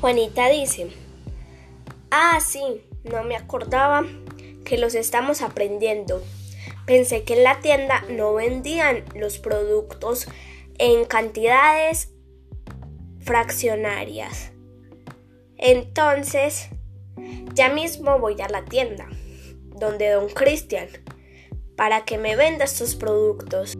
Juanita dice, ah, sí, no me acordaba que los estamos aprendiendo. Pensé que en la tienda no vendían los productos en cantidades fraccionarias. Entonces, ya mismo voy a la tienda, donde don Cristian, para que me venda estos productos.